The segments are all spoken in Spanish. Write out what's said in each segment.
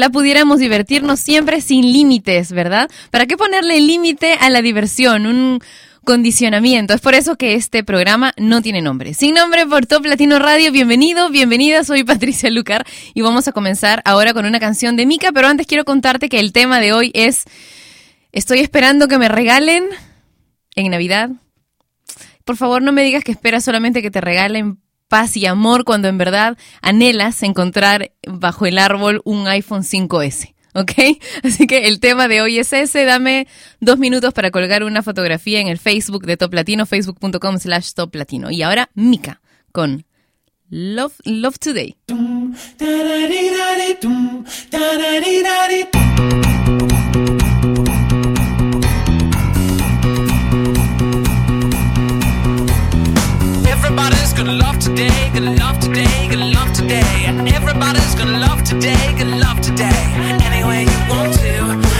Ojalá pudiéramos divertirnos siempre sin límites, ¿verdad? ¿Para qué ponerle límite a la diversión? Un condicionamiento. Es por eso que este programa no tiene nombre. Sin nombre por Top Latino Radio. Bienvenido, bienvenida. Soy Patricia Lucar y vamos a comenzar ahora con una canción de Mika, pero antes quiero contarte que el tema de hoy es Estoy esperando que me regalen en Navidad. Por favor, no me digas que esperas solamente que te regalen paz y amor cuando en verdad anhelas encontrar bajo el árbol un iPhone 5S. ¿ok? Así que el tema de hoy es ese. Dame dos minutos para colgar una fotografía en el Facebook de Top Latino, facebook.com slash Top Latino. Y ahora Mika con Love, Love Today. gonna love today, gonna love today, gonna love today. Everybody's gonna love today, gonna love today. Any way you want to.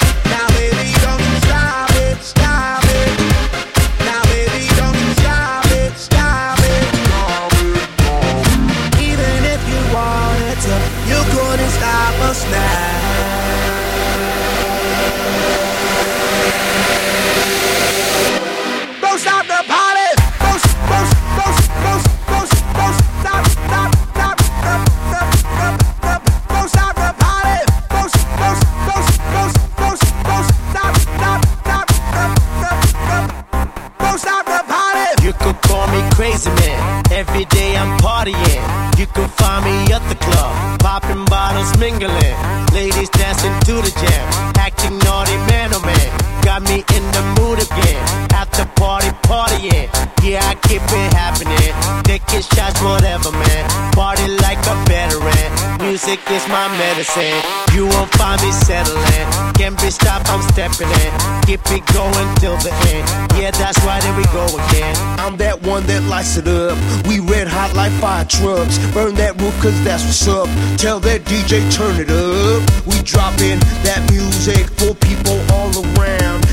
Every day I'm partying. You can find me at the club, popping bottles, mingling. Ladies dancing to the jam, acting naughty, man oh man. Got me in the mood again. After party, partying. Yeah, I keep it happening. Taking shots, whatever, man. Party like a veteran. Music is my medicine. You won't find me settling. Can't be stopped, I'm stepping in. Keep it going till the end. Yeah, that's right, here we go again. I'm that one that lights it up. We red hot like fire trucks. Burn that roof cause that's what's up. Tell that DJ turn it up. We dropping that music for people all around.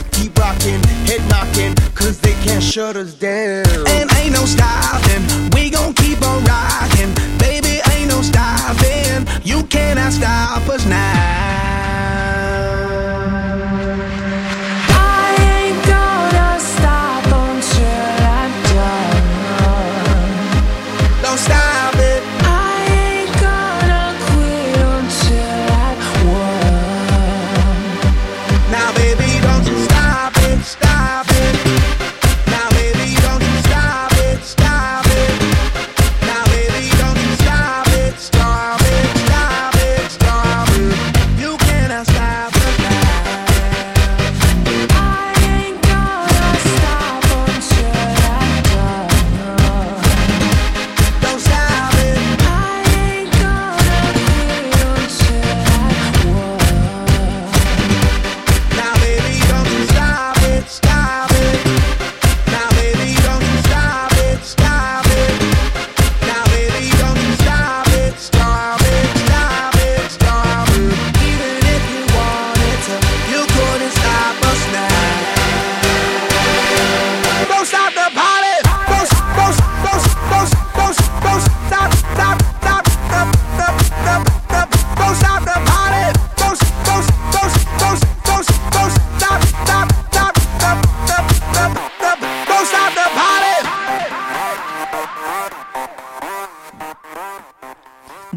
Keep rocking, head knocking, cause they can't shut us down. And ain't no stopping, we gon' keep on rocking. Baby, ain't no stopping. You cannot stop us now.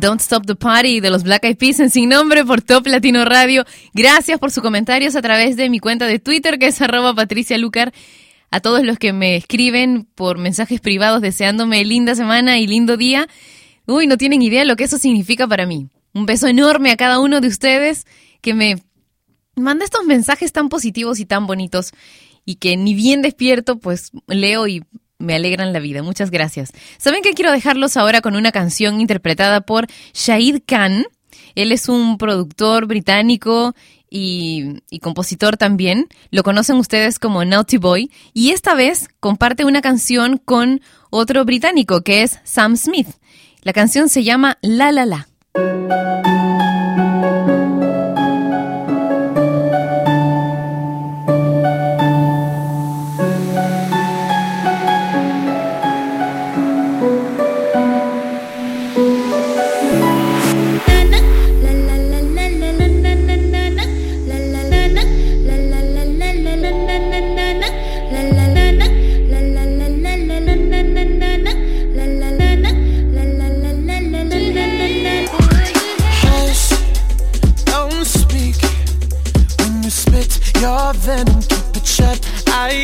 Don't Stop the Party de los Black Eyed Peas en Sin Nombre por Top Latino Radio. Gracias por sus comentarios a través de mi cuenta de Twitter que es arroba Patricia Lucar. A todos los que me escriben por mensajes privados deseándome linda semana y lindo día. Uy, no tienen idea lo que eso significa para mí. Un beso enorme a cada uno de ustedes que me manda estos mensajes tan positivos y tan bonitos y que ni bien despierto, pues leo y me alegran la vida. Muchas gracias. ¿Saben que quiero dejarlos ahora con una canción interpretada por Shahid Khan? Él es un productor británico y, y compositor también. Lo conocen ustedes como Naughty Boy. Y esta vez comparte una canción con otro británico que es Sam Smith. La canción se llama La La La.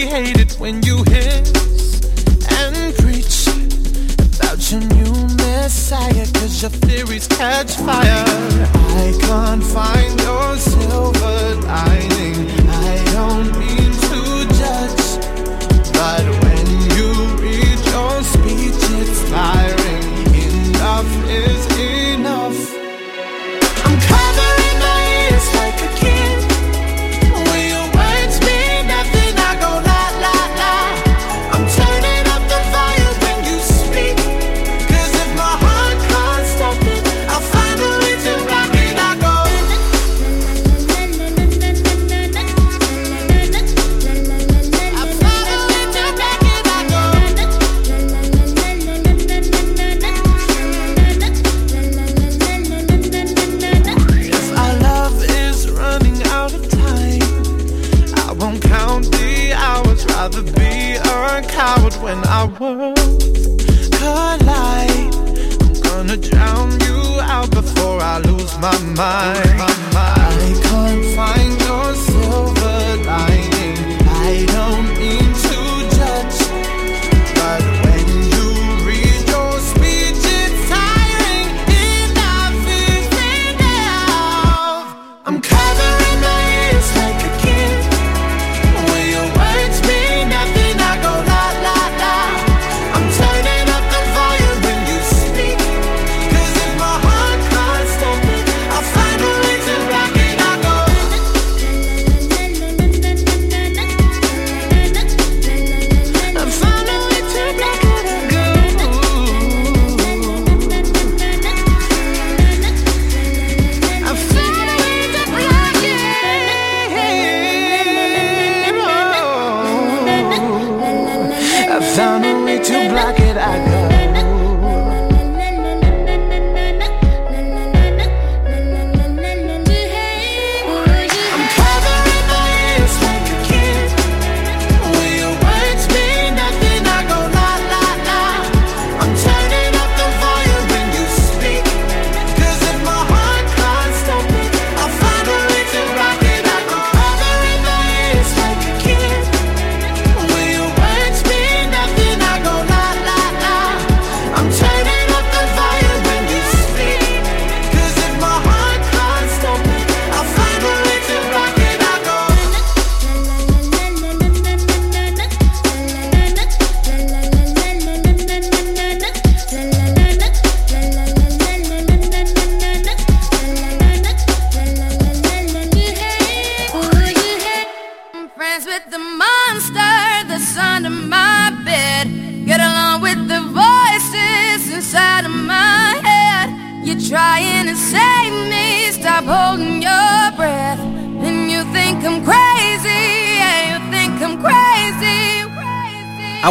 hate it when you hiss and preach about your new messiah, cause your theories catch fire. I can't find your silver lining. I don't mean to judge, but when you read your speech, it's fire. When our worlds collide. I'm gonna drown you out before I lose my mind. I can't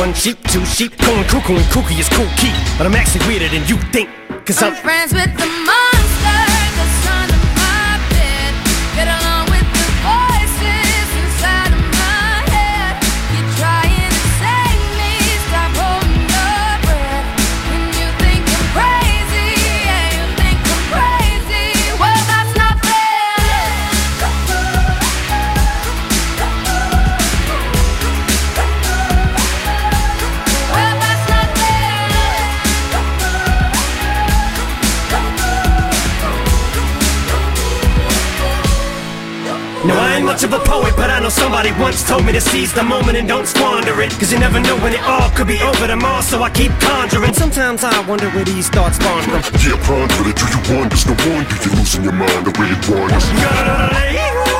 One sheep, two sheep, going cuckoo and kooky is cool key. But I'm actually weirder than you think. Cause I'm I'm friends with the monster much of a poet, but I know somebody once told me to seize the moment and don't squander it. Cause you never know when it all could be over tomorrow, so I keep conjuring. Sometimes I wonder where these thoughts spawn from. Yeah, ponder it, do you wonder? No wonder you're losing your mind the way it wanders.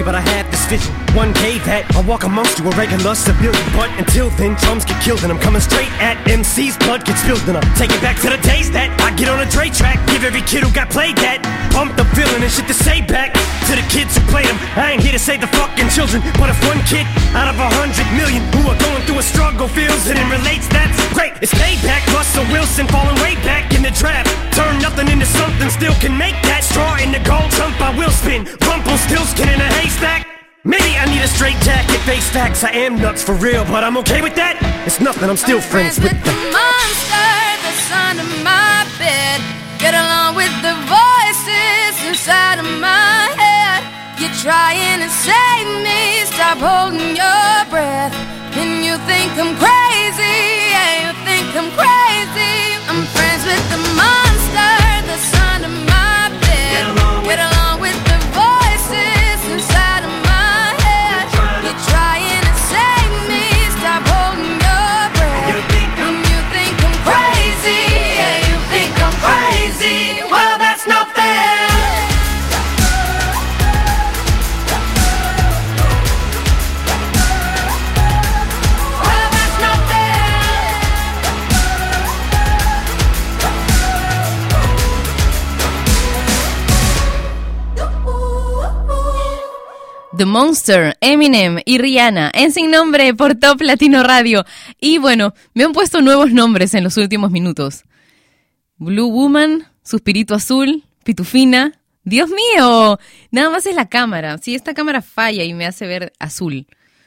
crazy, but I had this vision. One day that I'll walk amongst you, a regular civilian. But until then, drums get killed, and I'm coming straight at MC's blood gets spilled, and I'm taking back to the days that I get on a Dre track. Give every kid who got played that pumped the feeling and shit to say back to the kids who played them. I ain't here to save the fucking children, but if one kid out of a hundred million who are going through a struggle feels it and relates, that's great. It's payback. Russell Wilson falling way back in the draft. Turn nothing into something, still can make that straw in the gold jump. I will spin. rumple still skin in a haystack. Maybe I need a straight jacket, face facts. I am nuts for real, but I'm okay with that. It's nothing, I'm still friends with the them. monster that's under my bed. Get along with the voices inside of my head. Save me, stop holding your breath. And you think I'm crazy, The Monster, Eminem y Rihanna en Sin Nombre por Top Latino Radio. Y bueno, me han puesto nuevos nombres en los últimos minutos. Blue Woman, Suspirito Azul, Pitufina. Dios mío, nada más es la cámara. Si esta cámara falla y me hace ver azul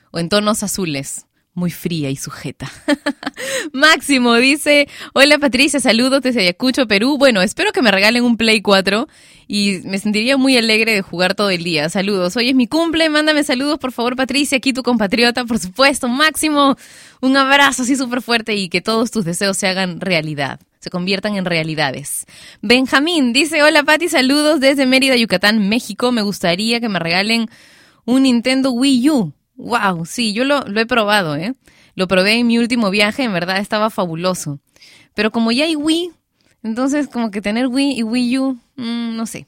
o en tonos azules, muy fría y sujeta. Máximo dice, hola Patricia, saludos desde Ayacucho, Perú. Bueno, espero que me regalen un Play 4 y me sentiría muy alegre de jugar todo el día. Saludos, hoy es mi cumple, mándame saludos por favor Patricia, aquí tu compatriota, por supuesto. Máximo, un abrazo así súper fuerte y que todos tus deseos se hagan realidad. Se conviertan en realidades. Benjamín dice, hola Pati, saludos desde Mérida, Yucatán, México. Me gustaría que me regalen un Nintendo Wii U. Wow, sí, yo lo, lo he probado, ¿eh? Lo probé en mi último viaje, en verdad estaba fabuloso. Pero como ya hay Wii, entonces como que tener Wii y Wii U, mm, no sé.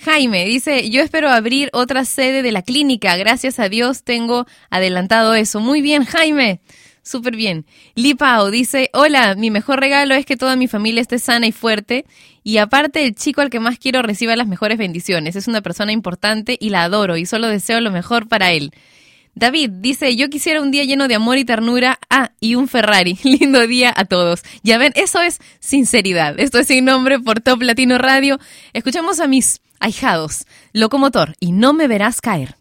Jaime dice, yo espero abrir otra sede de la clínica. Gracias a Dios tengo adelantado eso. Muy bien, Jaime. Súper bien. Lipao dice, hola, mi mejor regalo es que toda mi familia esté sana y fuerte y aparte el chico al que más quiero reciba las mejores bendiciones. Es una persona importante y la adoro y solo deseo lo mejor para él. David dice, yo quisiera un día lleno de amor y ternura. Ah, y un Ferrari. Lindo día a todos. Ya ven, eso es sinceridad. Esto es sin nombre por Top Latino Radio. Escuchamos a mis ahijados, Locomotor y No me verás caer.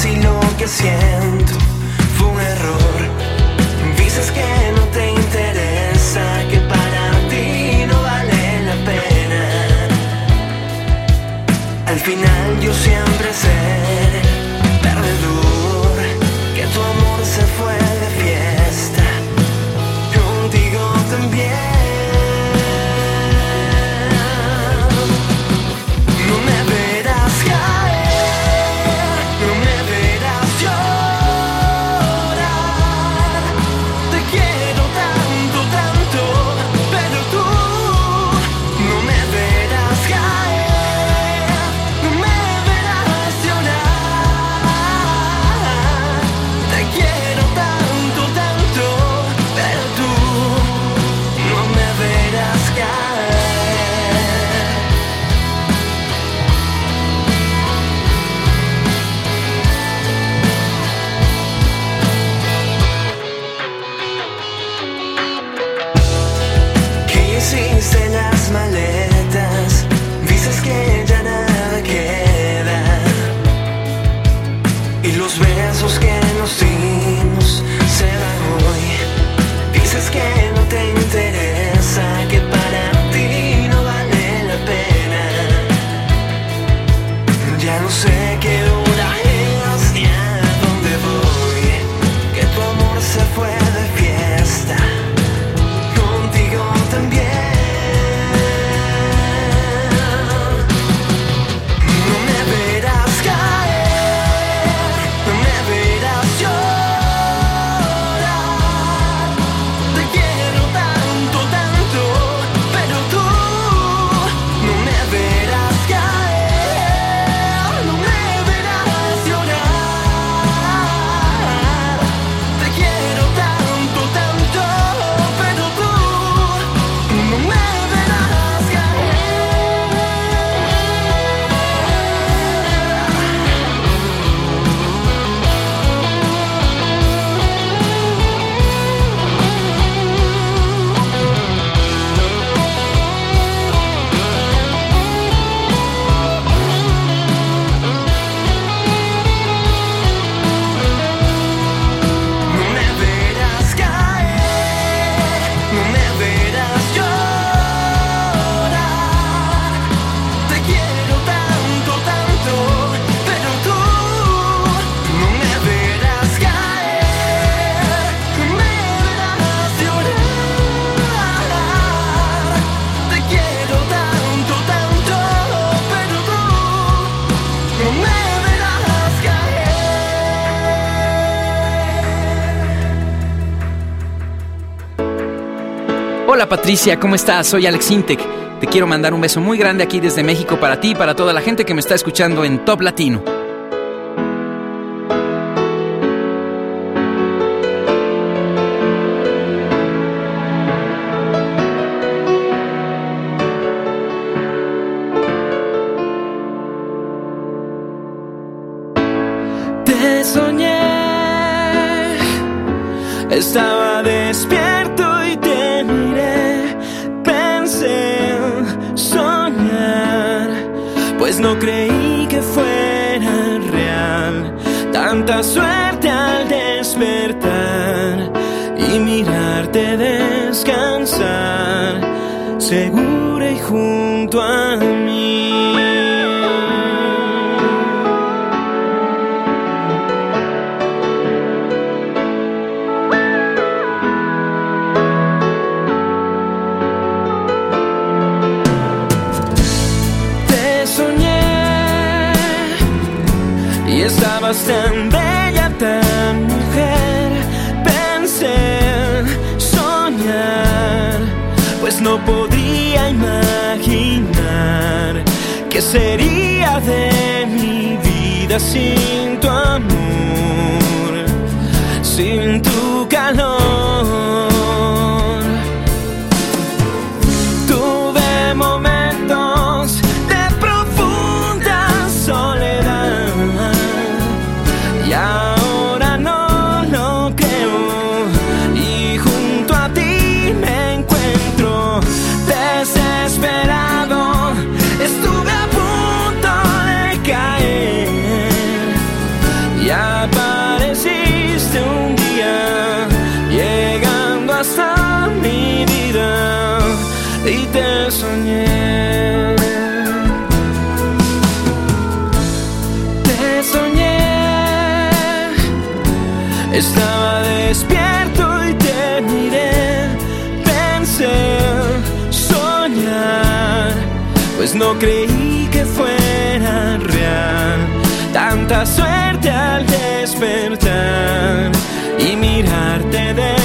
Si lo que siento fue un error. Dices que no te interesa, que para ti no vale la pena. Al final yo siempre seré Patricia, ¿cómo estás? Soy Alex Intec. Te quiero mandar un beso muy grande aquí desde México para ti y para toda la gente que me está escuchando en Top Latino. Creí que fuera real. Tanta suerte al despertar y mirarte descansar,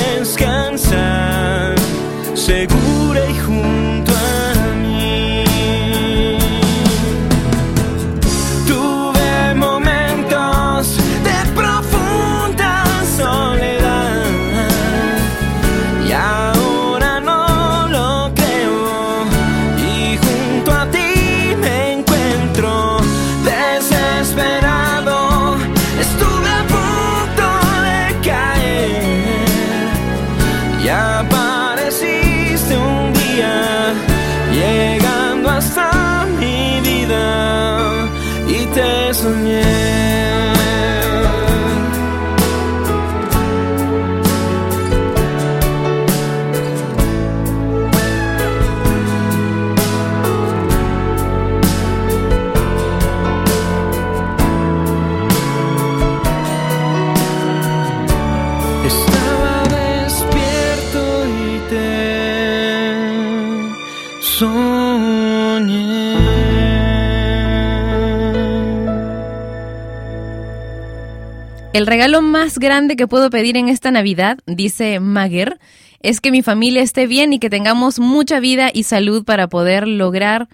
regalo más grande que puedo pedir en esta Navidad, dice Maguer, es que mi familia esté bien y que tengamos mucha vida y salud para poder lograr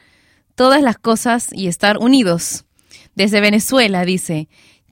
todas las cosas y estar unidos. Desde Venezuela, dice.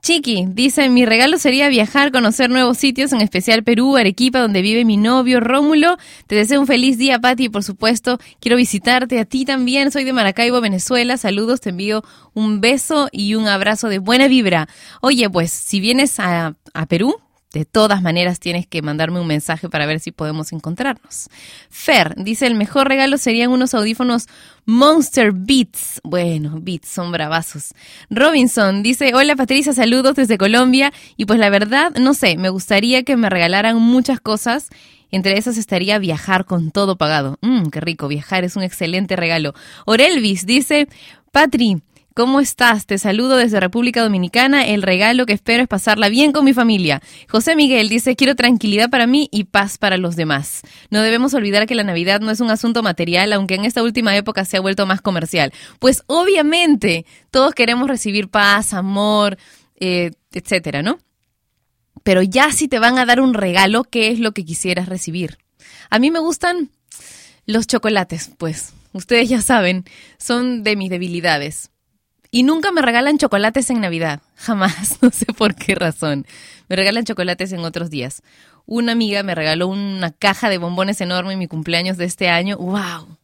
Chiqui, dice, mi regalo sería viajar, conocer nuevos sitios, en especial Perú, Arequipa, donde vive mi novio Rómulo. Te deseo un feliz día, Pati, y por supuesto, quiero visitarte a ti también. Soy de Maracaibo, Venezuela. Saludos, te envío un beso y un abrazo de buena vibra. Oye, pues, si vienes a, a Perú, de todas maneras tienes que mandarme un mensaje para ver si podemos encontrarnos. Fer dice, el mejor regalo serían unos audífonos Monster Beats. Bueno, Beats son bravazos. Robinson dice, hola Patricia, saludos desde Colombia. Y pues la verdad, no sé, me gustaría que me regalaran muchas cosas. Entre esas estaría viajar con todo pagado. Mmm, qué rico, viajar es un excelente regalo. Orelvis dice, Patri, ¿Cómo estás? Te saludo desde República Dominicana. El regalo que espero es pasarla bien con mi familia. José Miguel dice, quiero tranquilidad para mí y paz para los demás. No debemos olvidar que la Navidad no es un asunto material, aunque en esta última época se ha vuelto más comercial. Pues obviamente todos queremos recibir paz, amor, eh, etcétera, ¿no? Pero ya si te van a dar un regalo, ¿qué es lo que quisieras recibir? A mí me gustan Los chocolates, pues, ustedes ya saben, son de mis debilidades. Y nunca me regalan chocolates en Navidad, jamás, no sé por qué razón. Me regalan chocolates en otros días. Una amiga me regaló una caja de bombones enorme en mi cumpleaños de este año. ¡Wow!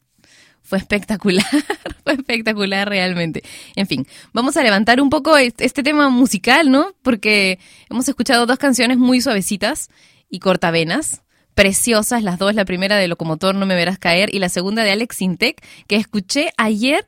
Fue espectacular, fue espectacular realmente. En fin, vamos a levantar un poco est- este tema musical, ¿no? Porque hemos escuchado dos canciones muy suavecitas y cortavenas, preciosas las dos, la primera de Locomotor No me verás caer y la segunda de Alex Intec, que escuché ayer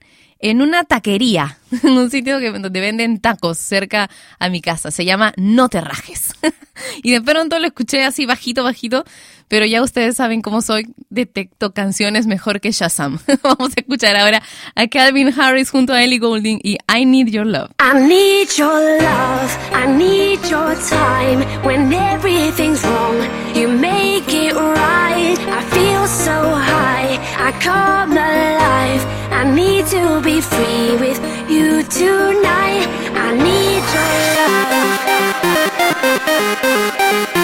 en una taquería, en un sitio que, donde venden tacos cerca a mi casa. Se llama No te rajes. y de pronto lo escuché así bajito, bajito, pero ya ustedes saben cómo soy, detecto canciones mejor que Shazam. Vamos a escuchar ahora a Calvin Harris junto a Ellie Goulding y I Need Your Love. I need your love, I need your time. When everything's wrong, you make it right. I feel so high, I come alive. I need to be free with you tonight. I need your love.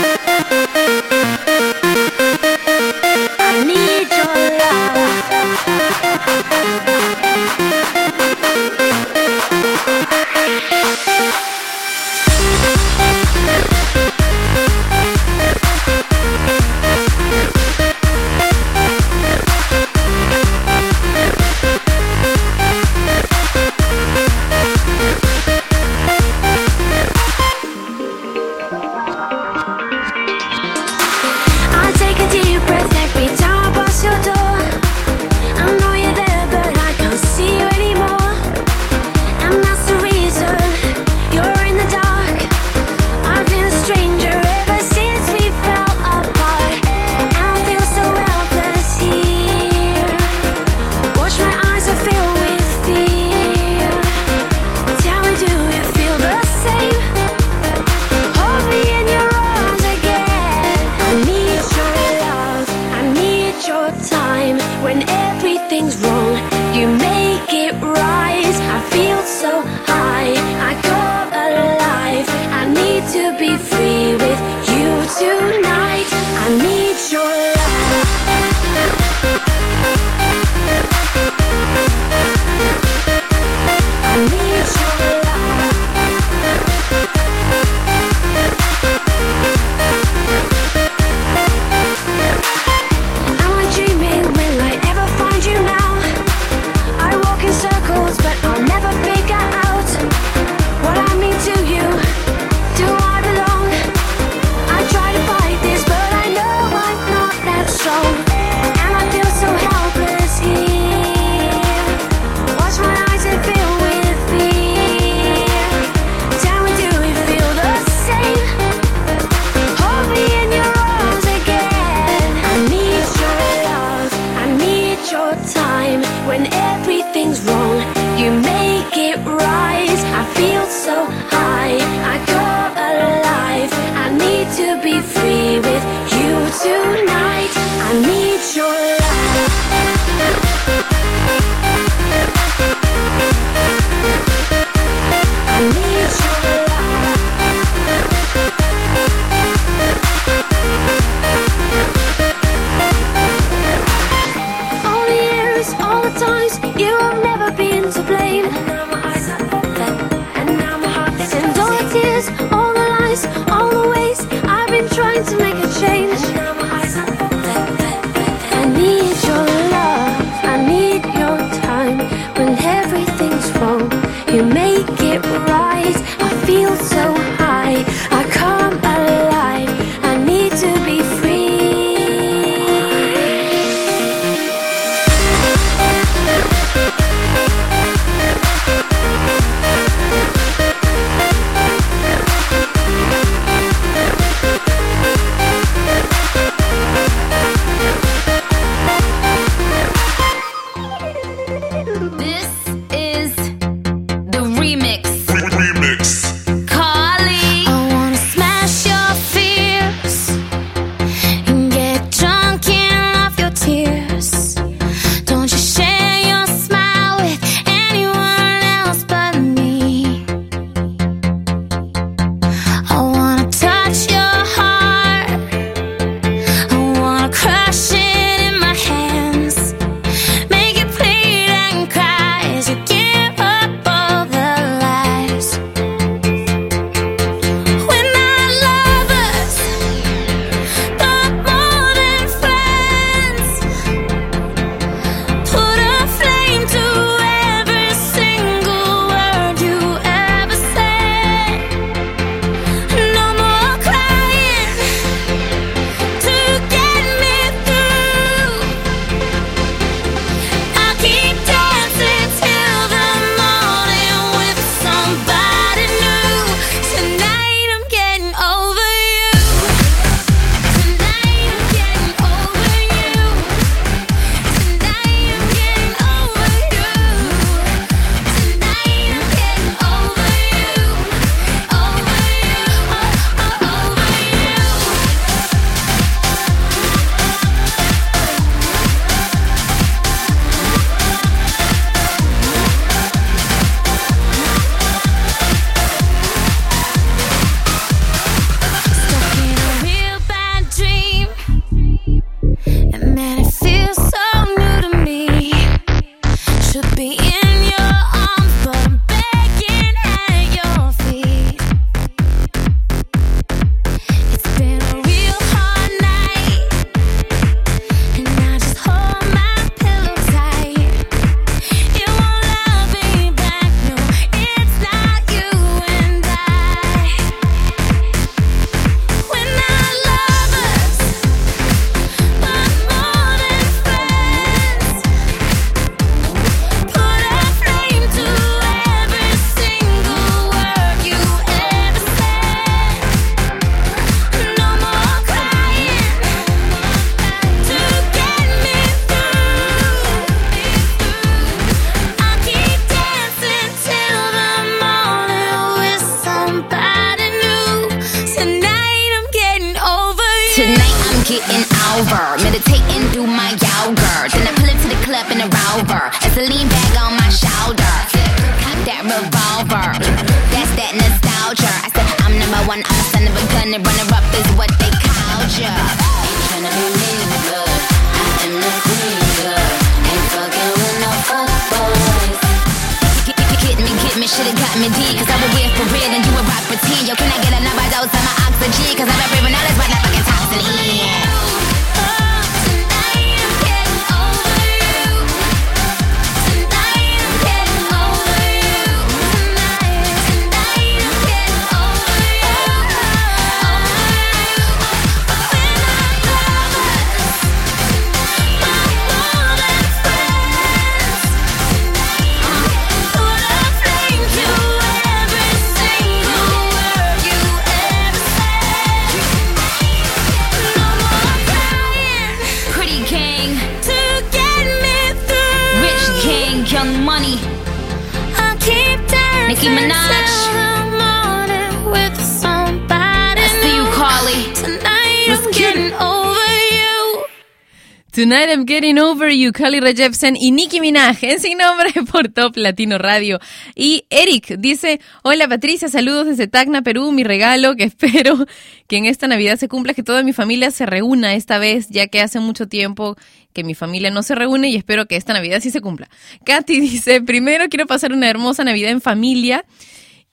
Tonight I'm Getting Over You, Carly Rae y Nicki Minaj en Sin Nombre por Top Latino Radio. Y Eric dice, hola Patricia, saludos desde Tacna, Perú, mi regalo que espero que en esta Navidad se cumpla, que toda mi familia se reúna esta vez, ya que hace mucho tiempo que mi familia no se reúne y espero que esta Navidad sí se cumpla. Katy dice, primero quiero pasar una hermosa Navidad en familia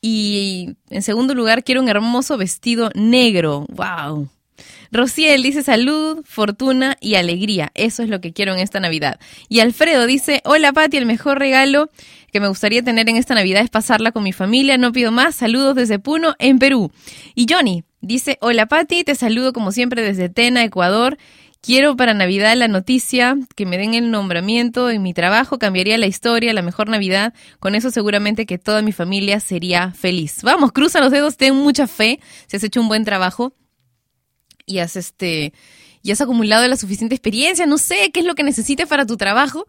y en segundo lugar quiero un hermoso vestido negro. ¡Wow! Rociel dice salud, fortuna y alegría. Eso es lo que quiero en esta Navidad. Y Alfredo dice, hola Pati, el mejor regalo que me gustaría tener en esta Navidad es pasarla con mi familia. No pido más. Saludos desde Puno, en Perú. Y Johnny dice, hola Pati, te saludo como siempre desde Tena, Ecuador. Quiero para Navidad la noticia, que me den el nombramiento en mi trabajo, cambiaría la historia, la mejor Navidad. Con eso seguramente que toda mi familia sería feliz. Vamos, cruza los dedos, ten mucha fe, si has hecho un buen trabajo y has este y has acumulado la suficiente experiencia, no sé qué es lo que necesites para tu trabajo,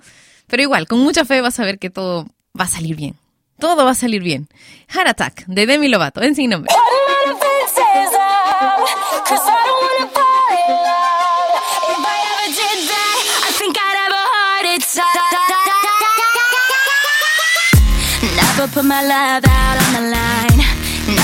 pero igual, con mucha fe vas a ver que todo va a salir bien. Todo va a salir bien. Heart Attack de Demi Lovato, en sin nombre.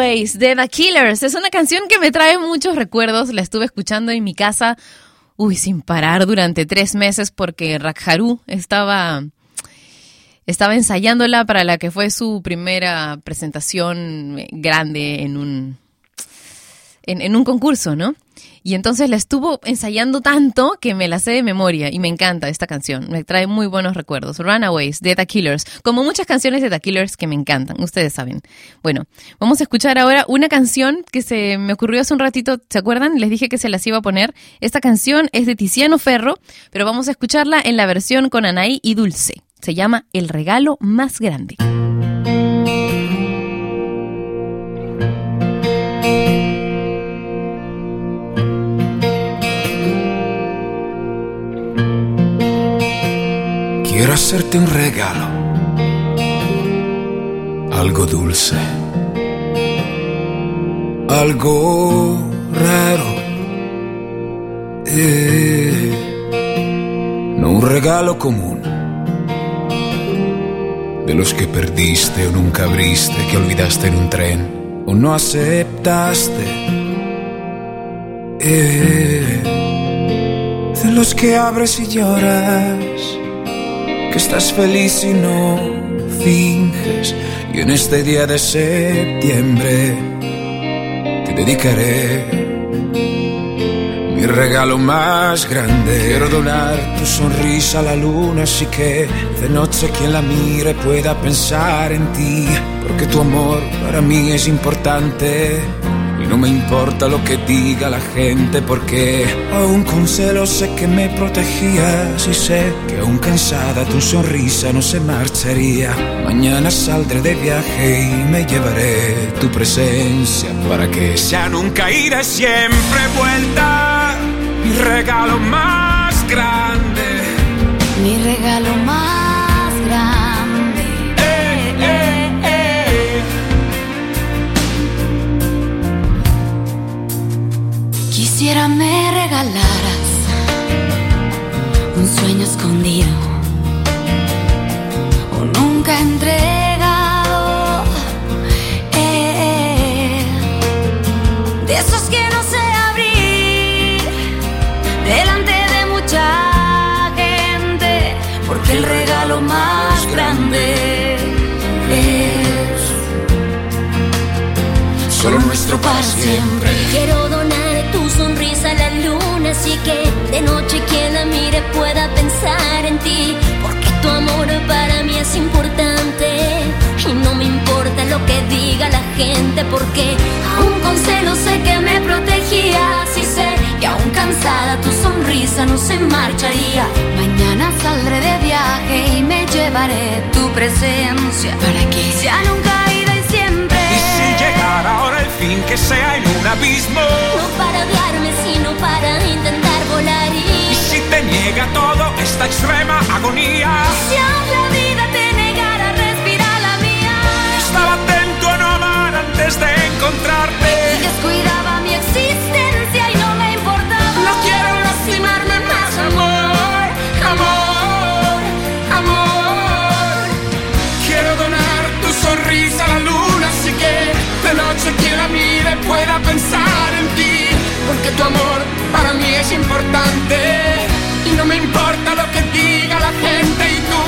De The Killers. Es una canción que me trae muchos recuerdos. La estuve escuchando en mi casa, uy, sin parar durante tres meses porque Rakharu estaba, estaba ensayándola para la que fue su primera presentación grande en un, en un concurso, ¿no? Y entonces la estuvo ensayando tanto que me la sé de memoria y me encanta esta canción. Me trae muy buenos recuerdos. Runaways, de The Killers. Como muchas canciones de The Killers que me encantan, ustedes saben. Bueno, vamos a escuchar ahora una canción que se me ocurrió hace un ratito. ¿Se acuerdan? Les dije que se las iba a poner. Esta canción es de Tiziano Ferro, pero vamos a escucharla en la versión con Anaí y Dulce. Se llama El regalo más grande. Quiero hacerte un regalo, algo dulce, algo raro. Eh, no un regalo común, de los que perdiste o nunca abriste, que olvidaste en un tren o no aceptaste. Eh, de los que abres y lloras que estás feliz y no finges. Y en este día de septiembre te dedicaré mi regalo más grande. Quiero donar tu sonrisa a la luna, así que de noche quien la mire pueda pensar en ti, porque tu amor para mí es importante y no me importa lo que diga la gente, porque aún con celos sé que me protegías. Y sé que aún cansada tu sonrisa no se marcharía. Mañana saldré de viaje y me llevaré tu presencia para que sea nunca ida, siempre vuelta. Mi regalo más grande. Mi regalo más Quisiera me regalaras un sueño escondido o nunca entregado. Eh, de esos que no sé abrir delante de mucha gente, porque el regalo más grande es Solo nuestro para siempre. Así que de noche quien la mire pueda pensar en ti. Porque tu amor para mí es importante. Y no me importa lo que diga la gente, porque aún con celos sé que me protegías. Y sé que aún cansada tu sonrisa no se marcharía. Mañana saldré de viaje y me llevaré tu presencia para que sea nunca ida y siempre. Y si llegara ahora fin que sea en un abismo. No para odiarme, sino para intentar volar Y y. si te niega todo esta extrema agonía. Si la vida te negara respirar la mía. Estaba atento a no amar antes de encontrarte. Y descuidaba mire pueda pensar en ti. Porque tu amor para mí es importante y no me importa lo que diga la gente y tú.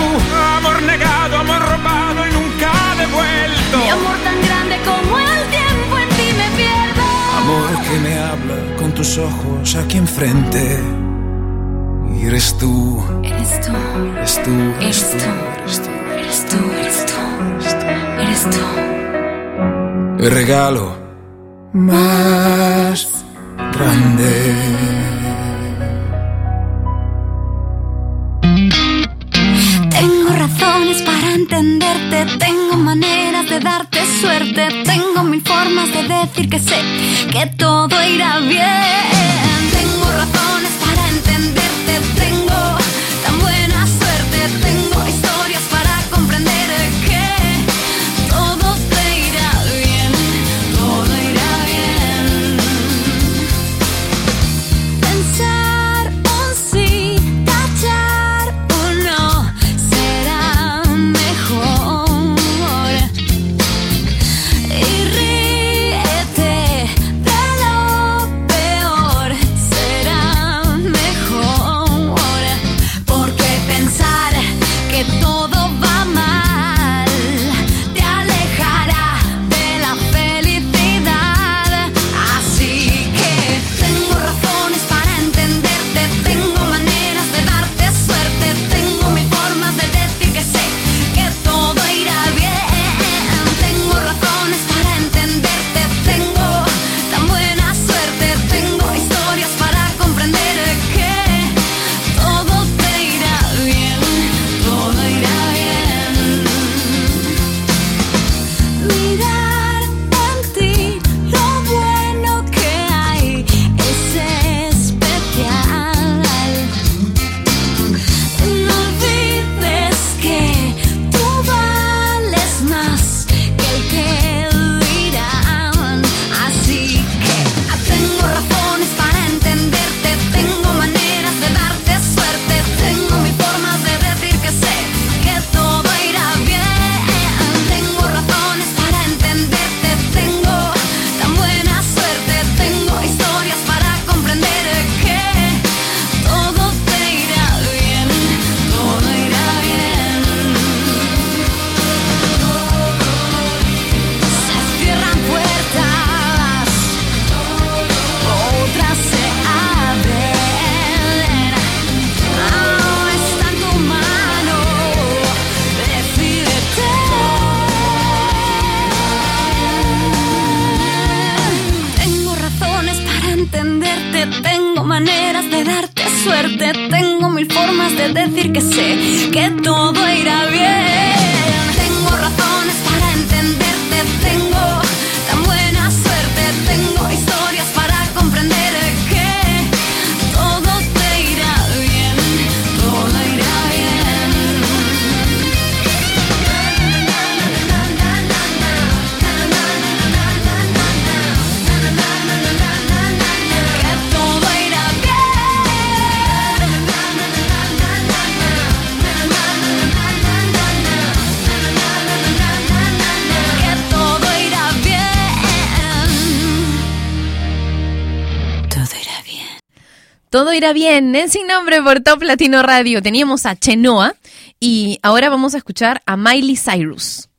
Amor negado, amor robado y nunca devuelto. Mi amor tan grande como el tiempo en ti me pierdo. Amor que me habla con tus ojos aquí enfrente. Y eres tú, Eres tú, eres tú, eres tú, eres tú. eres tú, eres tú, eres tú. El regalo más grande. Tengo razones para entenderte, tengo maneras de darte suerte, tengo mil formas de decir que sé que todo irá bien. todo irá bien, en Sin Nombre por Top Latino Radio. Teníamos a Chenoa y ahora vamos a escuchar a Miley Cyrus.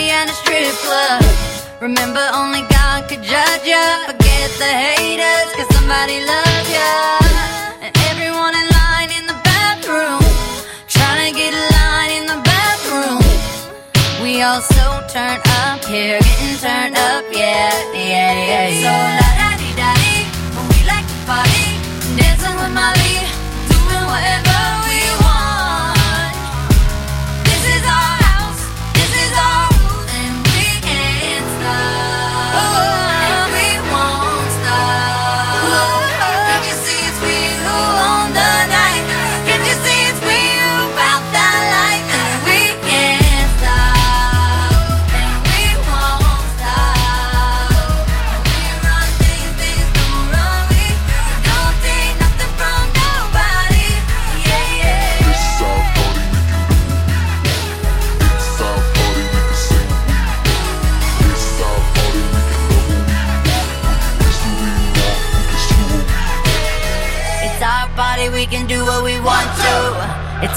we in a strip club. Remember, only God could judge ya. Forget the haters, cause somebody loves ya. And everyone in line in the bathroom, trying to get a line in the bathroom. We all so turned up here, getting turned up, yeah, yeah, yeah, yeah. So la da di da di, we like to party, dancing with Molly, doing whatever.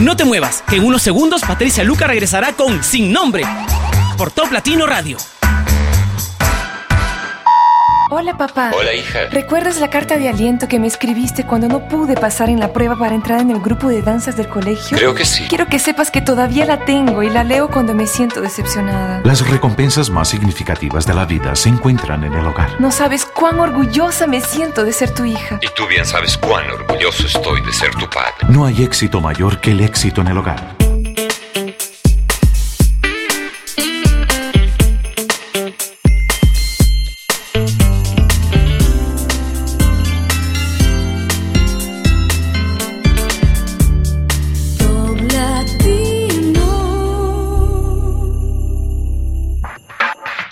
No te muevas, que en unos segundos Patricia Luca regresará con Sin Nombre por Top Latino Radio. Hola papá. Hola hija. ¿Recuerdas la carta de aliento que me escribiste cuando no pude pasar en la prueba para entrar en el grupo de danzas del colegio? Creo que sí. Quiero que sepas que todavía la tengo y la leo cuando me siento decepcionada. Las recompensas más significativas de la vida se encuentran en el hogar. No sabes cuán orgullosa me siento de ser tu hija. Y tú bien sabes cuán orgulloso estoy de ser tu padre. No hay éxito mayor que el éxito en el hogar.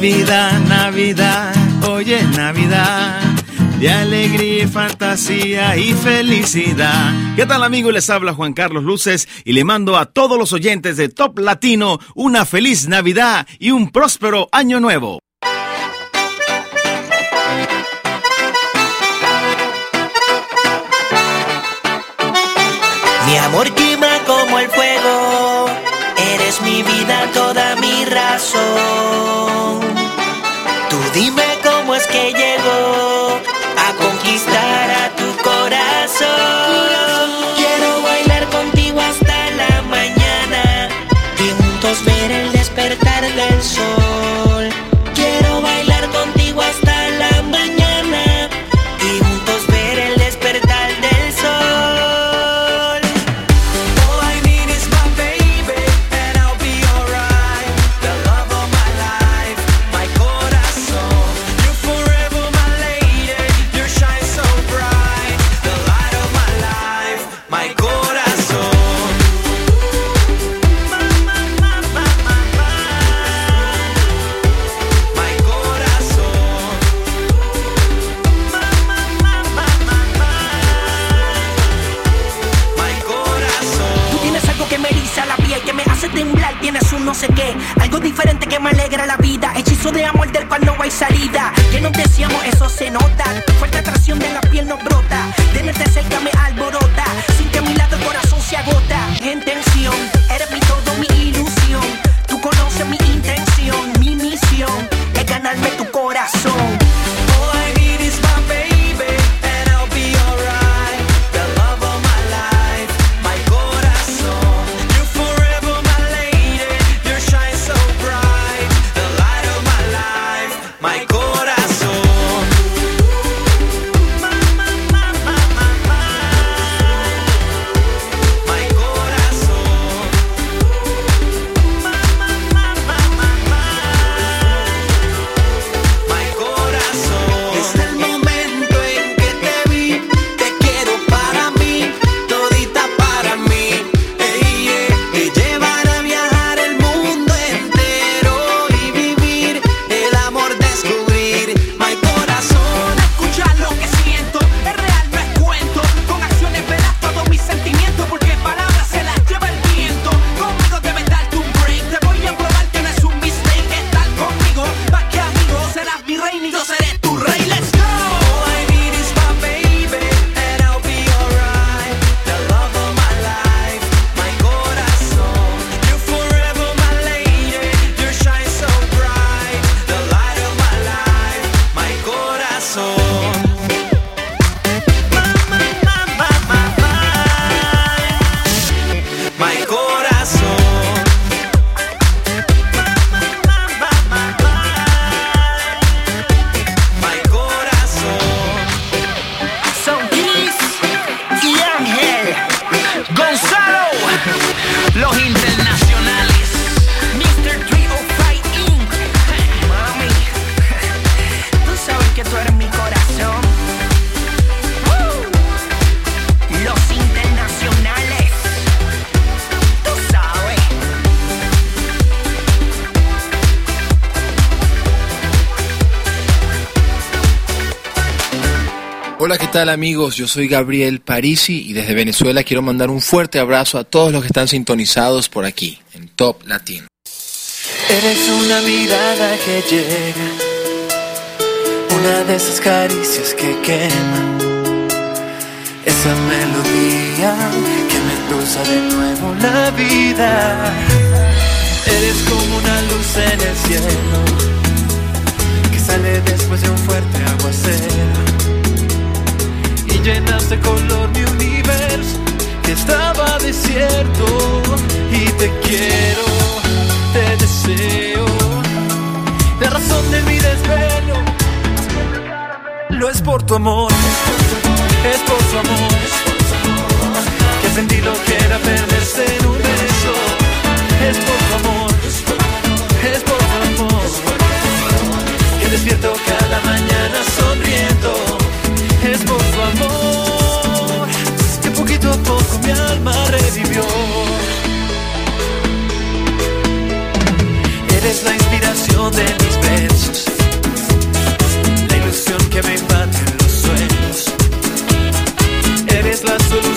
Navidad, Navidad, oye Navidad. De alegría fantasía y felicidad. ¿Qué tal amigos? Les habla Juan Carlos Luces y le mando a todos los oyentes de Top Latino una feliz Navidad y un próspero año nuevo. Mi amor quema como el fuego, eres mi vida, toda mi razón. Dime cómo es que llego que me alegra la vida, hechizo de amor del cual no hay salida, que nos deseamos, eso se nota, fuerte atracción de la piel nos brota, tenerte cerca me alborota, sin que mi lado el corazón se agota, en tensión, eres mi todo, mi ilusión, tú conoces mi intención, mi misión, es ganarme tal amigos? Yo soy Gabriel Parisi y desde Venezuela quiero mandar un fuerte abrazo a todos los que están sintonizados por aquí, en Top Latino. Eres una mirada que llega, una de esas caricias que queman, esa melodía que me endulza de nuevo la vida. Eres como una luz en el cielo que sale después de un fuerte aguacero y llenas de color mi universo que estaba desierto y te quiero, te deseo, la razón de mi desvelo lo es por tu amor, es por tu amor. Que aprendí lo que era perderse en un beso, es por tu amor, es por tu amor. Que despierto cada mañana que poquito a poco mi alma revivió. Eres la inspiración de mis versos, la ilusión que me invade en los sueños. Eres la solución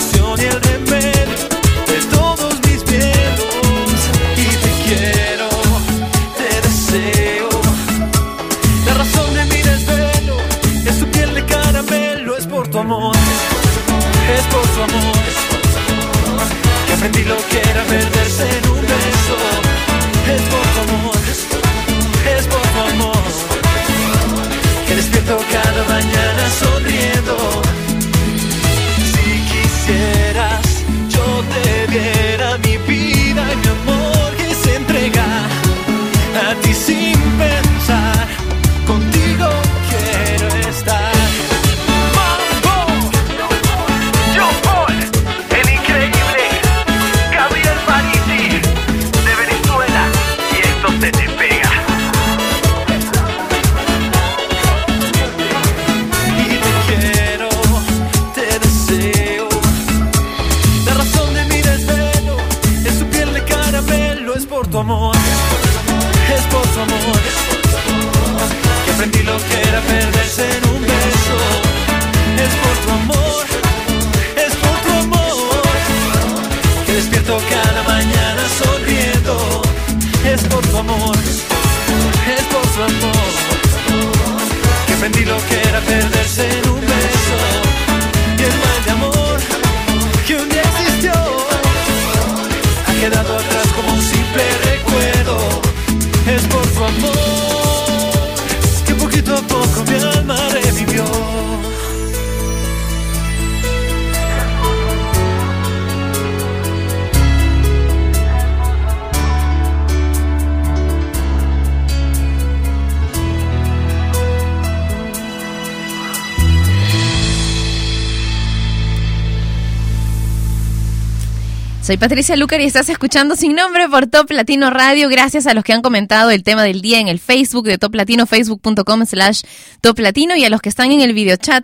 amor, es por tu amor. Que aprendí lo que era perderse en un beso. Es por aprendí lo que era perderse en un beso. Y el mal de amor que un día existió ha quedado atrás como un simple recuerdo. Es por tu amor que poquito a poco mi alma revivió. Soy Patricia Lucar y estás escuchando Sin Nombre por Top Latino Radio. Gracias a los que han comentado el tema del día en el Facebook de Top Latino, facebook.com slash Top Latino y a los que están en el videochat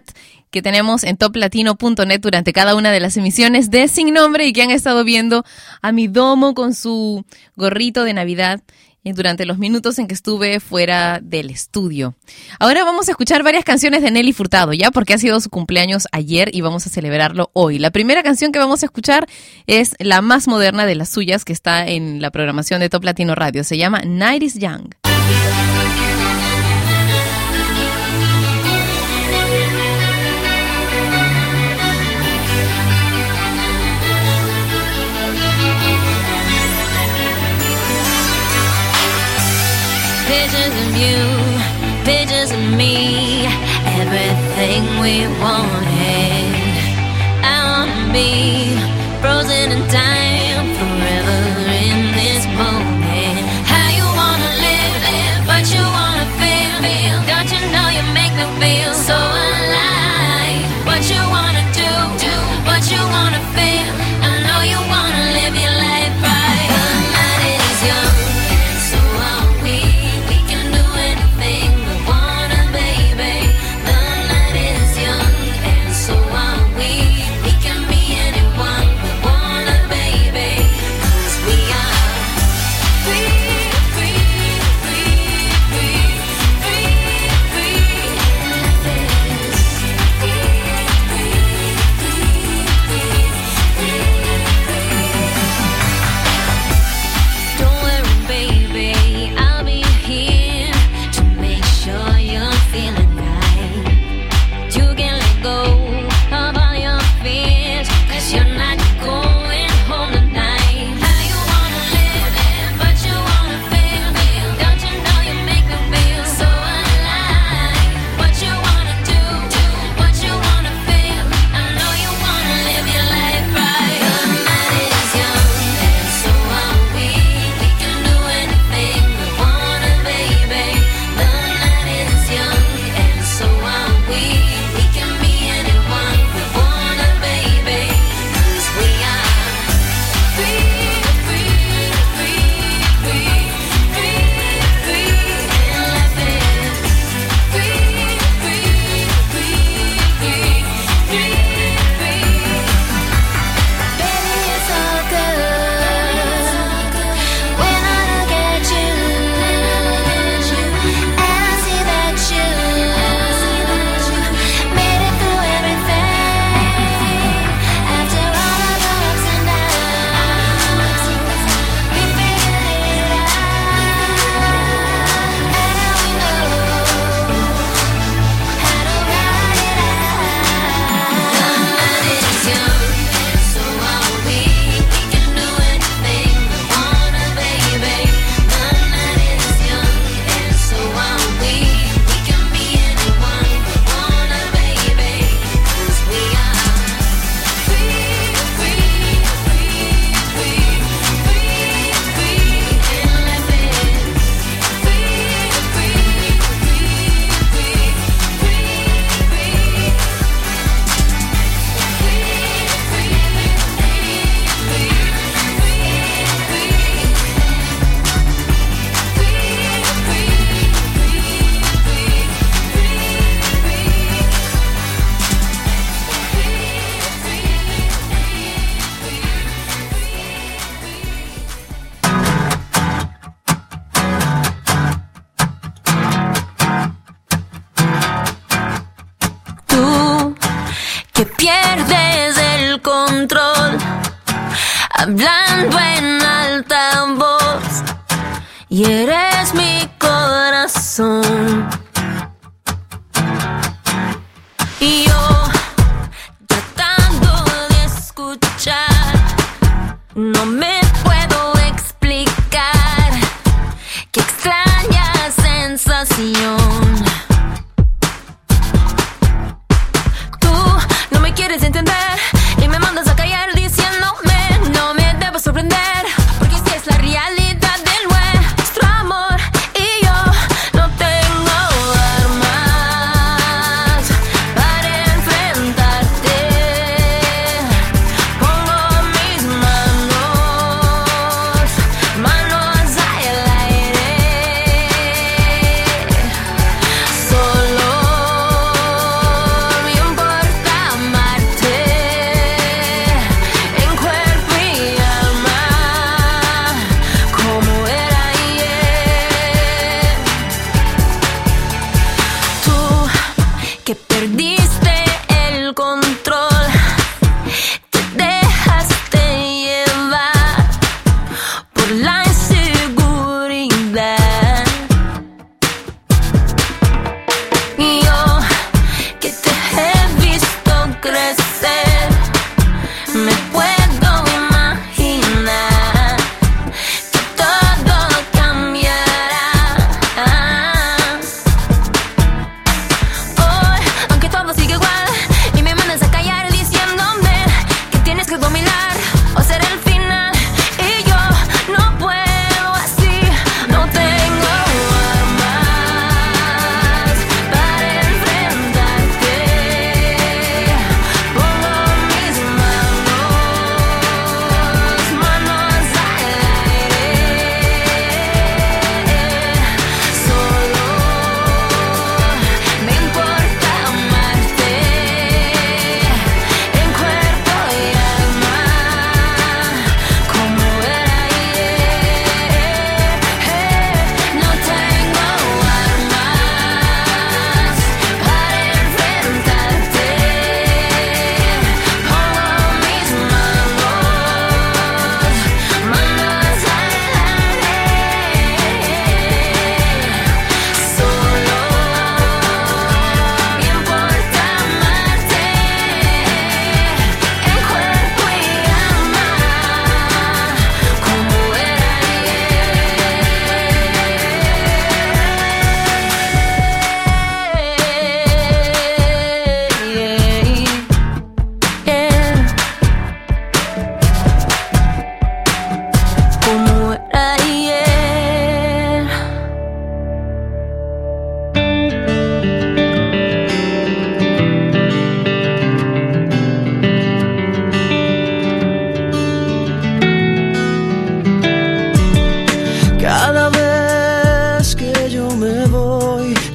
que tenemos en toplatino.net durante cada una de las emisiones de Sin Nombre y que han estado viendo a mi domo con su gorrito de Navidad durante los minutos en que estuve fuera del estudio. Ahora vamos a escuchar varias canciones de Nelly Furtado, ya porque ha sido su cumpleaños ayer y vamos a celebrarlo hoy. La primera canción que vamos a escuchar es la más moderna de las suyas que está en la programación de Top Latino Radio. Se llama Night is Young. Pictures of you, pictures of me, everything we wanted. I wanna be hablando en alta voz, y eres mi corazón. Y yo, tratando de escuchar, no me puedo explicar qué extraña sensación. Tú no me quieres entender sorprender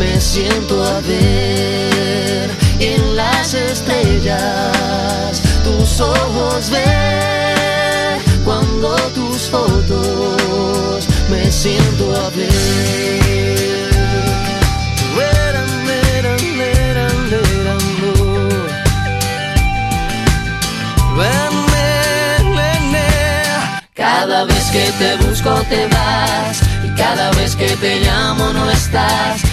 me siento a ver en las estrellas tus ojos ver cuando tus fotos me siento a ver. Cada vez que te busco te vas y cada vez que te llamo no estás.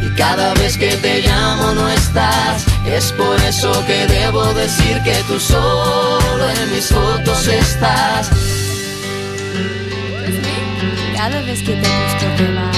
y cada vez que te llamo no estás. Es por eso que debo decir que tú solo en mis fotos estás. Cada vez que te busco te vas.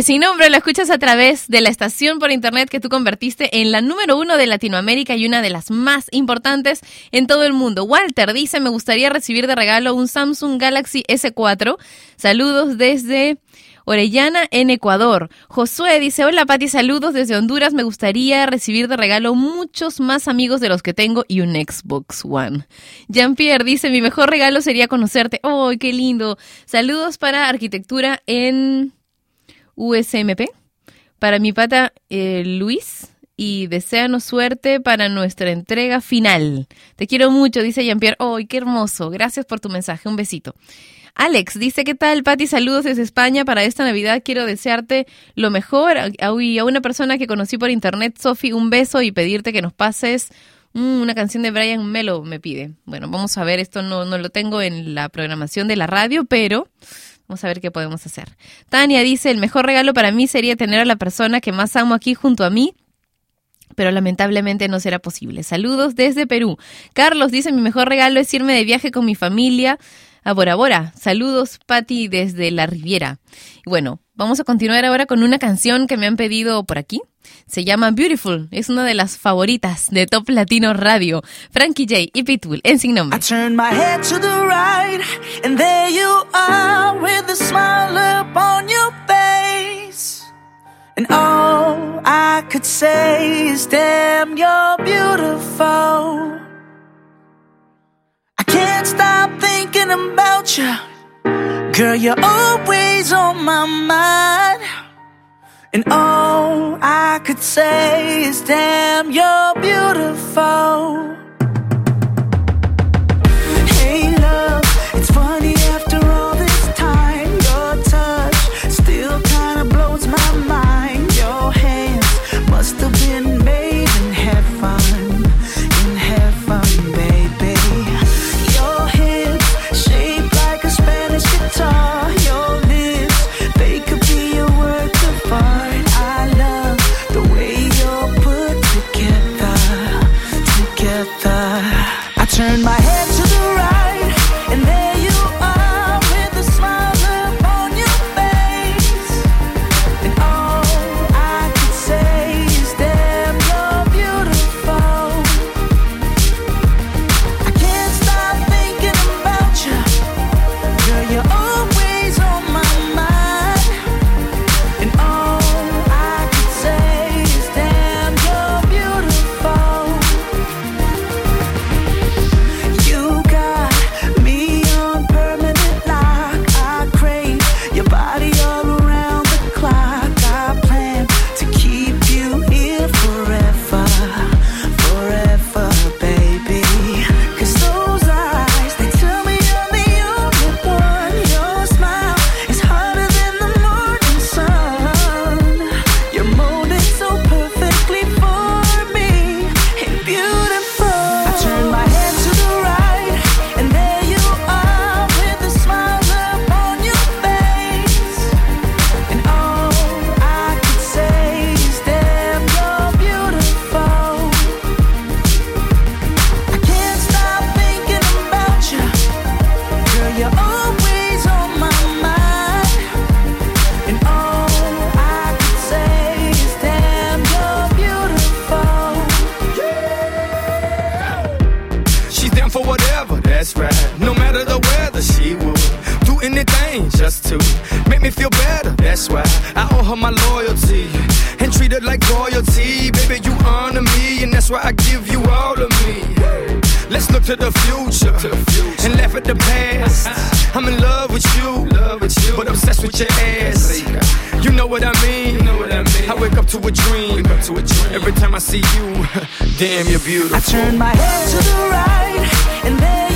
Sin nombre, lo escuchas a través de la estación por internet que tú convertiste en la número uno de Latinoamérica y una de las más importantes en todo el mundo. Walter dice, me gustaría recibir de regalo un Samsung Galaxy S4. Saludos desde Orellana, en Ecuador. Josué dice, hola Pati, saludos desde Honduras. Me gustaría recibir de regalo muchos más amigos de los que tengo y un Xbox One. Jean-Pierre dice, mi mejor regalo sería conocerte. ¡Oh, qué lindo! Saludos para arquitectura en... USMP para mi pata eh, Luis y deseanos suerte para nuestra entrega final. Te quiero mucho, dice Jean-Pierre. ¡Ay, qué hermoso! Gracias por tu mensaje. Un besito. Alex dice, ¿qué tal, Pati? Saludos desde España. Para esta Navidad quiero desearte lo mejor. A, a una persona que conocí por internet, Sofi, un beso y pedirte que nos pases mm, una canción de Brian Melo, me pide. Bueno, vamos a ver, esto no, no lo tengo en la programación de la radio, pero Vamos a ver qué podemos hacer. Tania dice, el mejor regalo para mí sería tener a la persona que más amo aquí junto a mí, pero lamentablemente no será posible. Saludos desde Perú. Carlos dice, mi mejor regalo es irme de viaje con mi familia a Bora Bora. Saludos, Patti, desde la Riviera. Y bueno, vamos a continuar ahora con una canción que me han pedido por aquí. Se llama Beautiful. Es una de las favoritas de Top Latino Radio. Frankie J y Pitbull en Sin Nombre. I turn my head to the right, and there you are with a smile upon your face. And all I could say is, damn, you're beautiful. I can't stop thinking about you. Girl, you're always on my mind. And all I could say is, damn, you're beautiful. Hey, love, it's funny her my loyalty and treat her like royalty. Baby, you honor me, and that's why I give you all of me. Let's look to the future and laugh at the past. I'm in love with you, but obsessed with your ass. You know what I mean? I wake up to a dream. Every time I see you, damn, you're beautiful. I turn my head to the right, and then.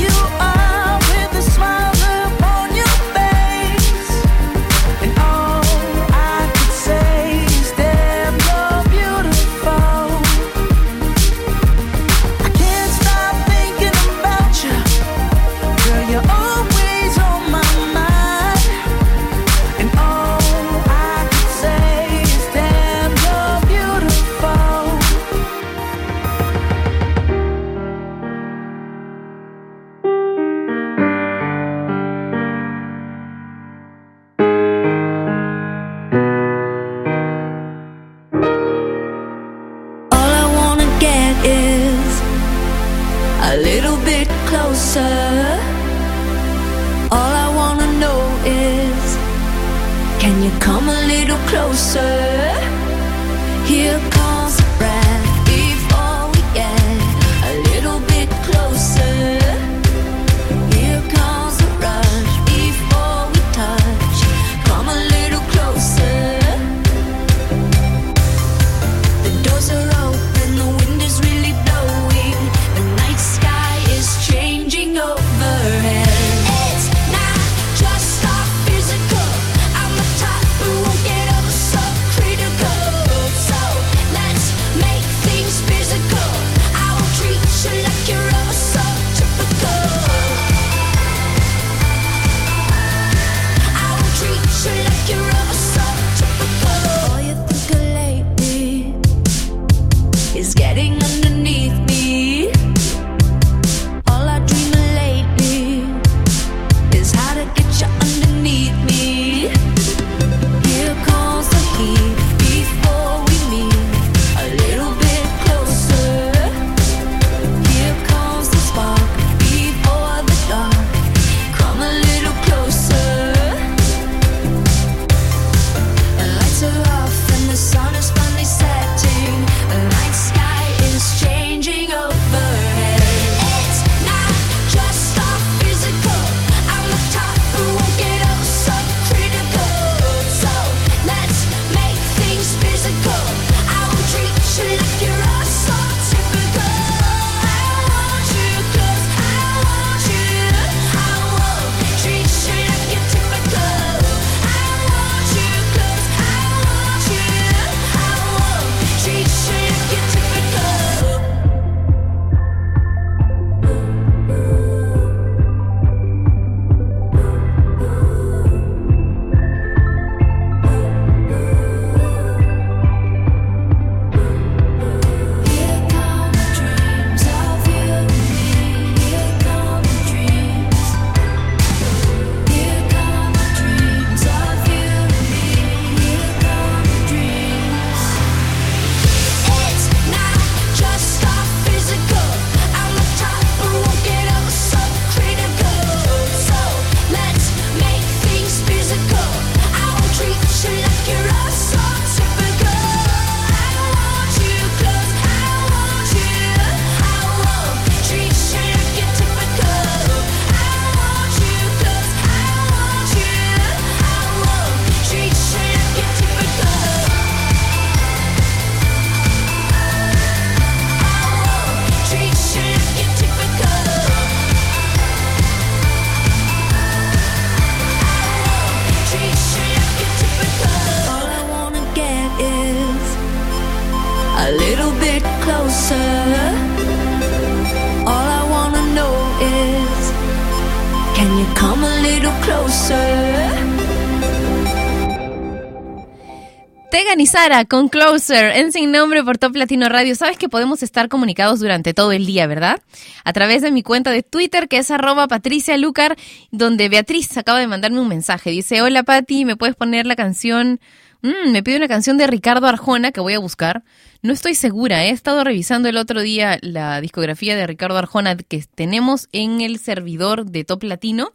Sara con Closer en Sin Nombre por Top Latino Radio. Sabes que podemos estar comunicados durante todo el día, ¿verdad? A través de mi cuenta de Twitter, que es arroba Patricia Lucar, donde Beatriz acaba de mandarme un mensaje. Dice, hola Pati, ¿me puedes poner la canción? Mm, me pide una canción de Ricardo Arjona que voy a buscar. No estoy segura, ¿eh? he estado revisando el otro día la discografía de Ricardo Arjona que tenemos en el servidor de Top Latino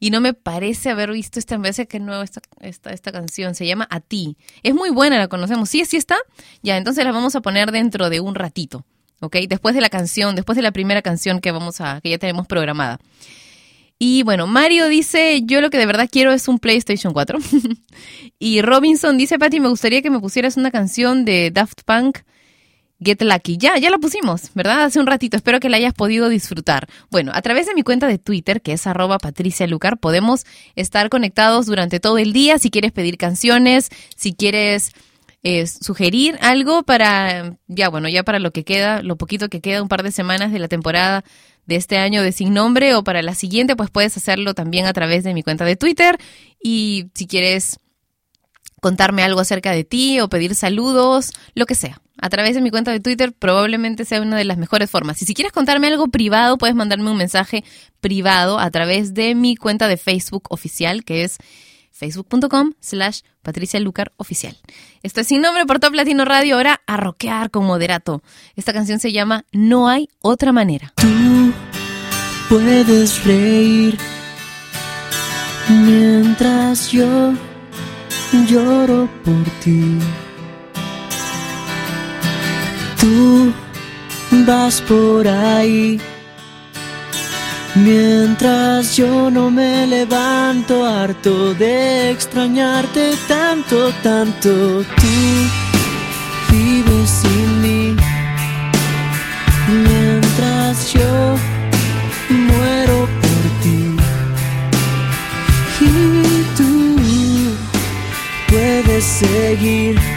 y no me parece haber visto esta, parece que no esta, esta, esta canción, se llama A ti. Es muy buena, la conocemos. Sí, sí está. Ya, entonces la vamos a poner dentro de un ratito, ¿ok? Después de la canción, después de la primera canción que vamos a, que ya tenemos programada. Y bueno, Mario dice, yo lo que de verdad quiero es un PlayStation 4. y Robinson dice, Patty, me gustaría que me pusieras una canción de Daft Punk, Get Lucky. Ya, ya la pusimos, ¿verdad? Hace un ratito. Espero que la hayas podido disfrutar. Bueno, a través de mi cuenta de Twitter, que es arroba Patricia Lucar, podemos estar conectados durante todo el día. Si quieres pedir canciones, si quieres eh, sugerir algo para, ya bueno, ya para lo que queda, lo poquito que queda, un par de semanas de la temporada de este año de Sin Nombre o para la siguiente, pues puedes hacerlo también a través de mi cuenta de Twitter. Y si quieres contarme algo acerca de ti o pedir saludos, lo que sea. A través de mi cuenta de Twitter probablemente sea una de las mejores formas. Y si quieres contarme algo privado, puedes mandarme un mensaje privado a través de mi cuenta de Facebook oficial, que es facebook.com slash Patricia Lucar Oficial. Esto es Sin Nombre por Top Latino Radio, ahora a rockear con moderato. Esta canción se llama No hay otra manera. Puedes reír mientras yo lloro por ti. Tú vas por ahí mientras yo no me levanto harto de extrañarte tanto, tanto. Tú vives sin mí mientras yo muero por ti. Y tú puedes seguir.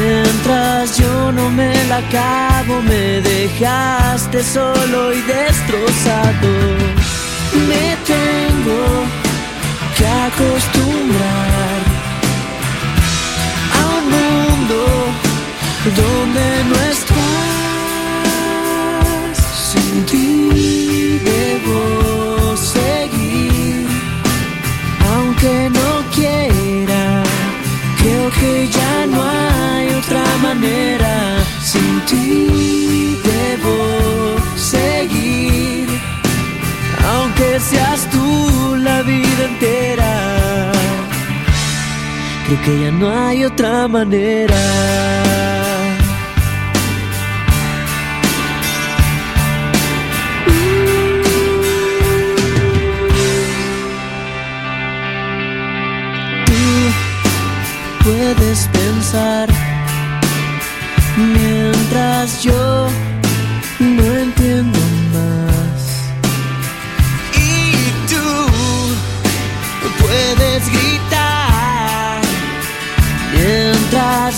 Mientras yo no me la acabo, me dejaste solo y destrozado. Me tengo que acostumbrar a un mundo donde no Que ya no hay otra manera. Tú puedes pensar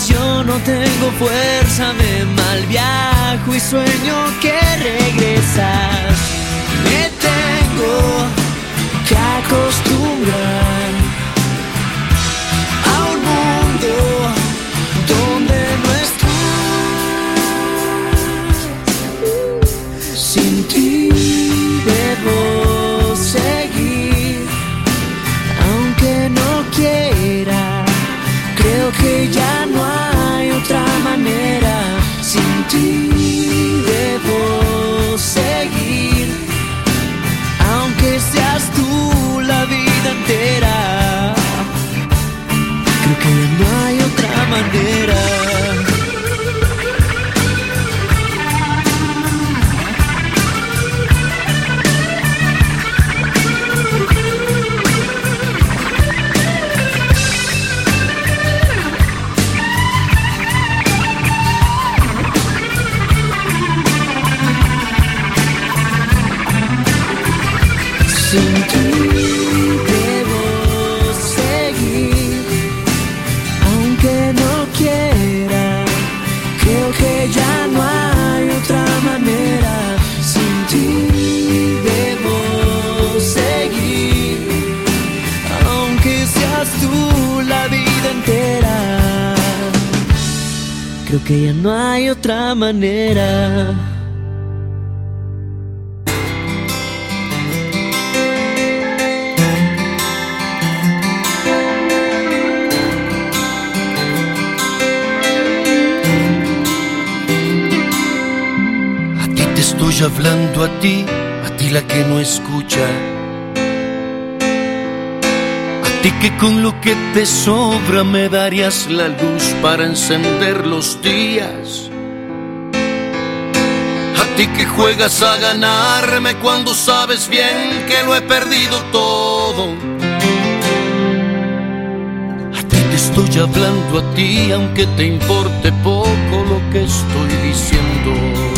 mientras yo no tengo fuerza, me mal viajo y sueño que regresas. Me tengo que acostumbrar a un mundo donde no estás. Sin ti debo seguir, aunque no quiera. Creo que ya vida Que ya no hay otra manera. A ti te estoy hablando a ti, a ti la que no escucha. Ti que con lo que te sobra me darías la luz para encender los días. A ti que juegas a ganarme cuando sabes bien que lo he perdido todo. A ti te estoy hablando a ti aunque te importe poco lo que estoy diciendo.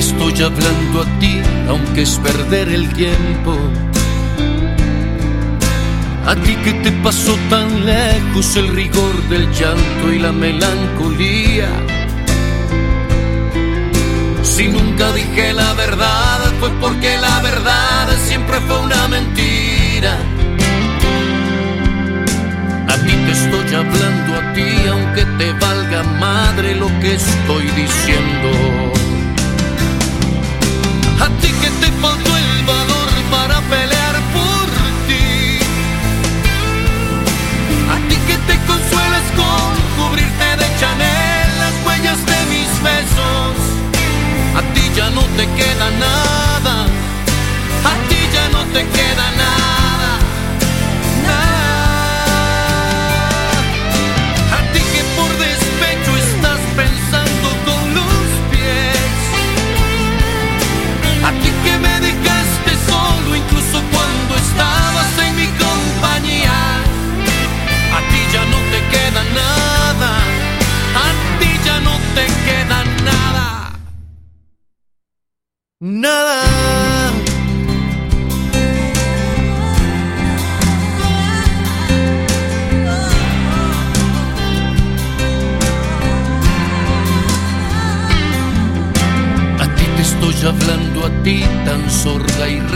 Te estoy hablando a ti, aunque es perder el tiempo. A ti que te pasó tan lejos el rigor del llanto y la melancolía. Si nunca dije la verdad fue porque la verdad siempre fue una mentira. A ti te estoy hablando a ti, aunque te valga madre lo que estoy diciendo. Te queda nada.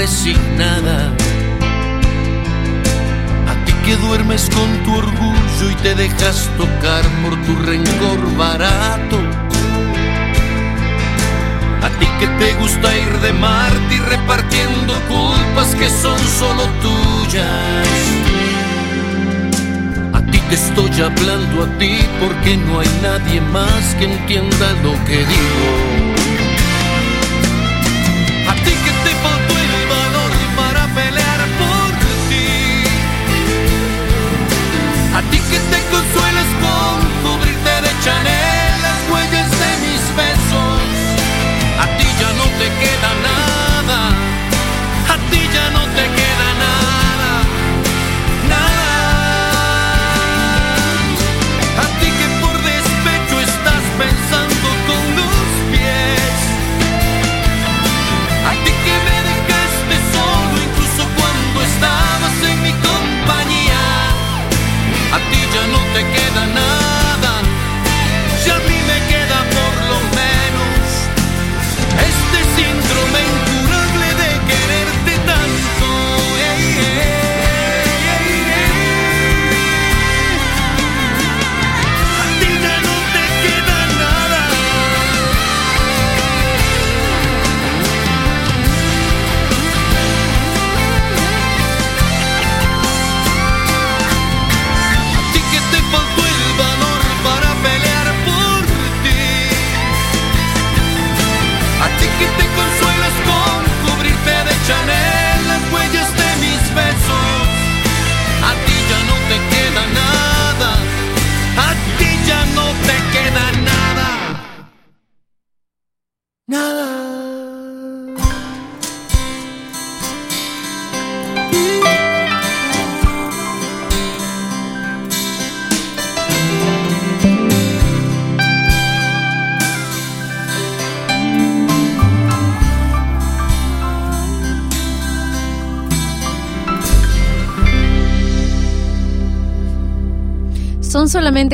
Resignada. A ti que duermes con tu orgullo y te dejas tocar por tu rencor barato. A ti que te gusta ir de Marte repartiendo culpas que son solo tuyas. A ti te estoy hablando a ti porque no hay nadie más que entienda lo que digo. Que te consuelas con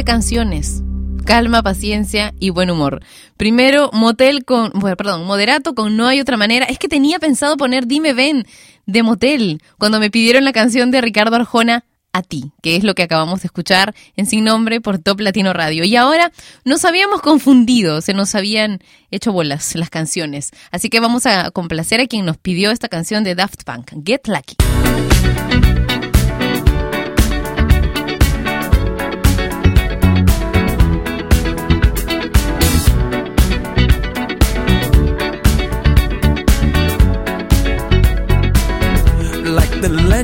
canciones. Calma, paciencia y buen humor. Primero, motel con, bueno, perdón, moderato con No hay otra manera. Es que tenía pensado poner Dime Ven de motel cuando me pidieron la canción de Ricardo Arjona a ti, que es lo que acabamos de escuchar en Sin Nombre por Top Latino Radio. Y ahora nos habíamos confundido, se nos habían hecho bolas las canciones. Así que vamos a complacer a quien nos pidió esta canción de Daft Punk, Get Lucky.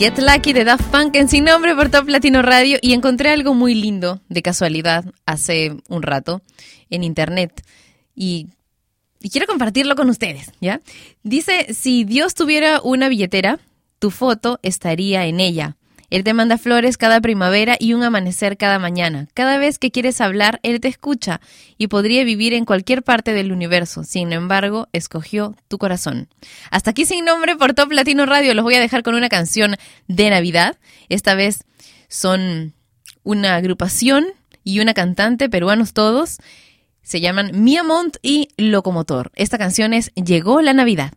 Get Lucky de Daft Punk en Sin Nombre por Top Latino Radio y encontré algo muy lindo de casualidad hace un rato en internet y, y quiero compartirlo con ustedes, ¿ya? Dice, si Dios tuviera una billetera, tu foto estaría en ella. Él te manda flores cada primavera y un amanecer cada mañana. Cada vez que quieres hablar, Él te escucha y podría vivir en cualquier parte del universo. Sin embargo, escogió tu corazón. Hasta aquí sin nombre por Top Latino Radio. Los voy a dejar con una canción de Navidad. Esta vez son una agrupación y una cantante, peruanos todos. Se llaman Miamont y Locomotor. Esta canción es Llegó la Navidad.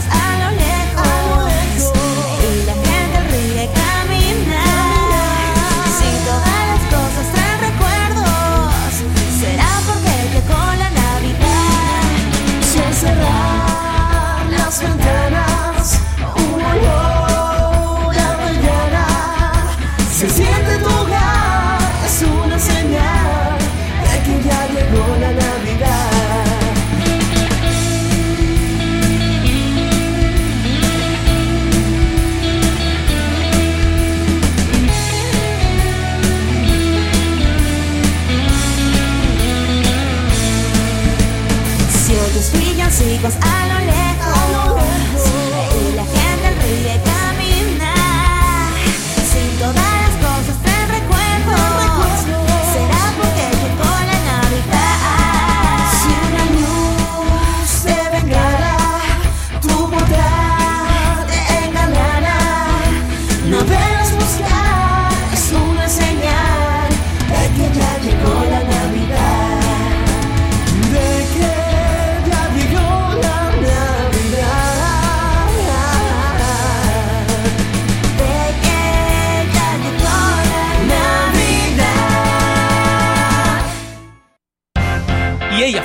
Villancicos a villancicos a